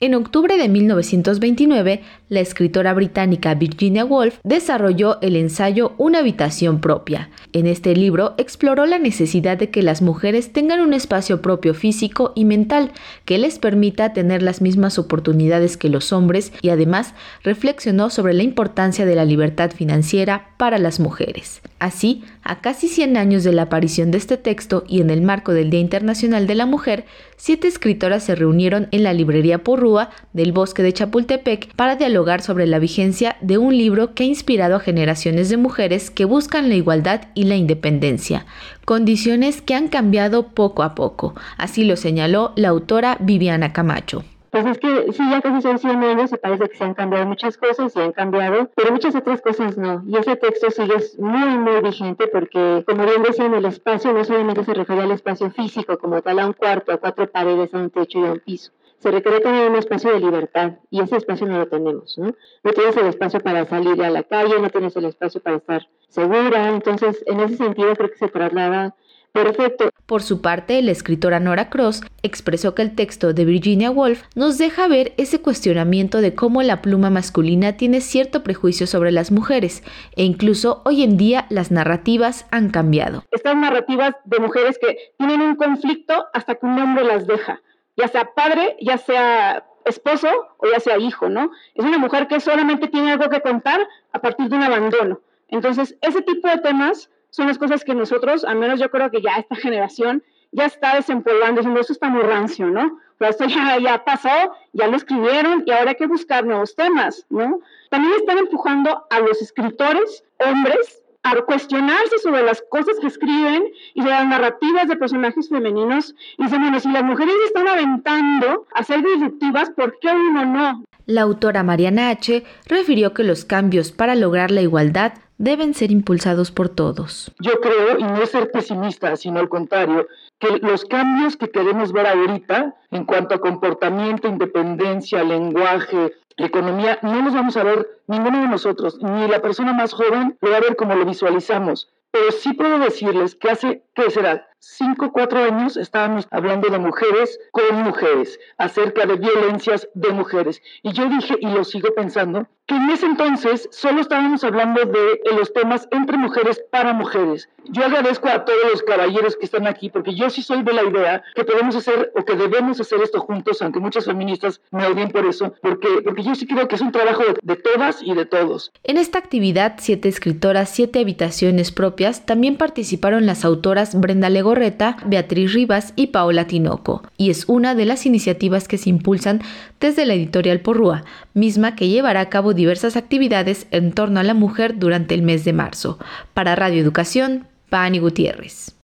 En octubre de 1929, la escritora británica Virginia Woolf desarrolló el ensayo Una habitación propia. En este libro exploró la necesidad de que las mujeres tengan un espacio propio físico y mental que les permita tener las mismas oportunidades que los hombres y además reflexionó sobre la importancia de la libertad financiera para las mujeres. Así, a casi 100 años de la aparición de este texto y en el marco del Día Internacional de la Mujer, siete escritoras se reunieron en la librería Porru del bosque de Chapultepec para dialogar sobre la vigencia de un libro que ha inspirado a generaciones de mujeres que buscan la igualdad y la independencia, condiciones que han cambiado poco a poco, así lo señaló la autora Viviana Camacho. Pues es que sí, ya casi son 100 años y parece que se han cambiado muchas cosas, se han cambiado, pero muchas otras cosas no. Y ese texto sigue muy, muy vigente porque, como bien decían, el espacio no solamente se refiere al espacio físico como tal, a un cuarto, a cuatro paredes, a un techo y a un piso, se requiere tener un espacio de libertad y ese espacio no lo tenemos, ¿no? No tienes el espacio para salir a la calle, no tienes el espacio para estar segura, entonces en ese sentido creo que se traslada perfecto. Por su parte, la escritora Nora Cross expresó que el texto de Virginia Woolf nos deja ver ese cuestionamiento de cómo la pluma masculina tiene cierto prejuicio sobre las mujeres e incluso hoy en día las narrativas han cambiado. Estas narrativas de mujeres que tienen un conflicto hasta que un hombre las deja ya sea padre, ya sea esposo o ya sea hijo, ¿no? Es una mujer que solamente tiene algo que contar a partir de un abandono. Entonces, ese tipo de temas son las cosas que nosotros, al menos yo creo que ya esta generación ya está desempolvando, diciendo, eso está muy rancio, ¿no? Pero esto ya, ya pasó, ya lo escribieron y ahora hay que buscar nuevos temas, ¿no? También están empujando a los escritores, hombres, a cuestionarse sobre las cosas que escriben y sobre las narrativas de personajes femeninos y dicen, bueno, si las mujeres están aventando a ser disruptivas, ¿por qué uno no? La autora Mariana H. refirió que los cambios para lograr la igualdad deben ser impulsados por todos. Yo creo, y no es ser pesimista, sino al contrario, que los cambios que queremos ver ahorita en cuanto a comportamiento, independencia, lenguaje, economía, no los vamos a ver ninguno de nosotros, ni la persona más joven lo va a ver como lo visualizamos. Pero sí puedo decirles que hace, ¿qué será? Cinco, cuatro años estábamos hablando de mujeres con mujeres, acerca de violencias de mujeres. Y yo dije, y lo sigo pensando, que en ese entonces solo estábamos hablando de los temas entre mujeres para mujeres. Yo agradezco a todos los caballeros que están aquí porque yo sí soy de la idea que podemos hacer o que debemos hacer esto juntos, aunque muchas feministas me odien por eso, porque, porque yo sí creo que es un trabajo de, de todas y de todos. En esta actividad, siete escritoras, siete habitaciones propias, también participaron las autoras Brenda Legorreta, Beatriz Rivas y Paola Tinoco, y es una de las iniciativas que se impulsan desde la editorial Porrúa, misma que llevará a cabo diversas actividades en torno a la mujer durante el mes de marzo. Para Radio Educación, Pani Gutiérrez.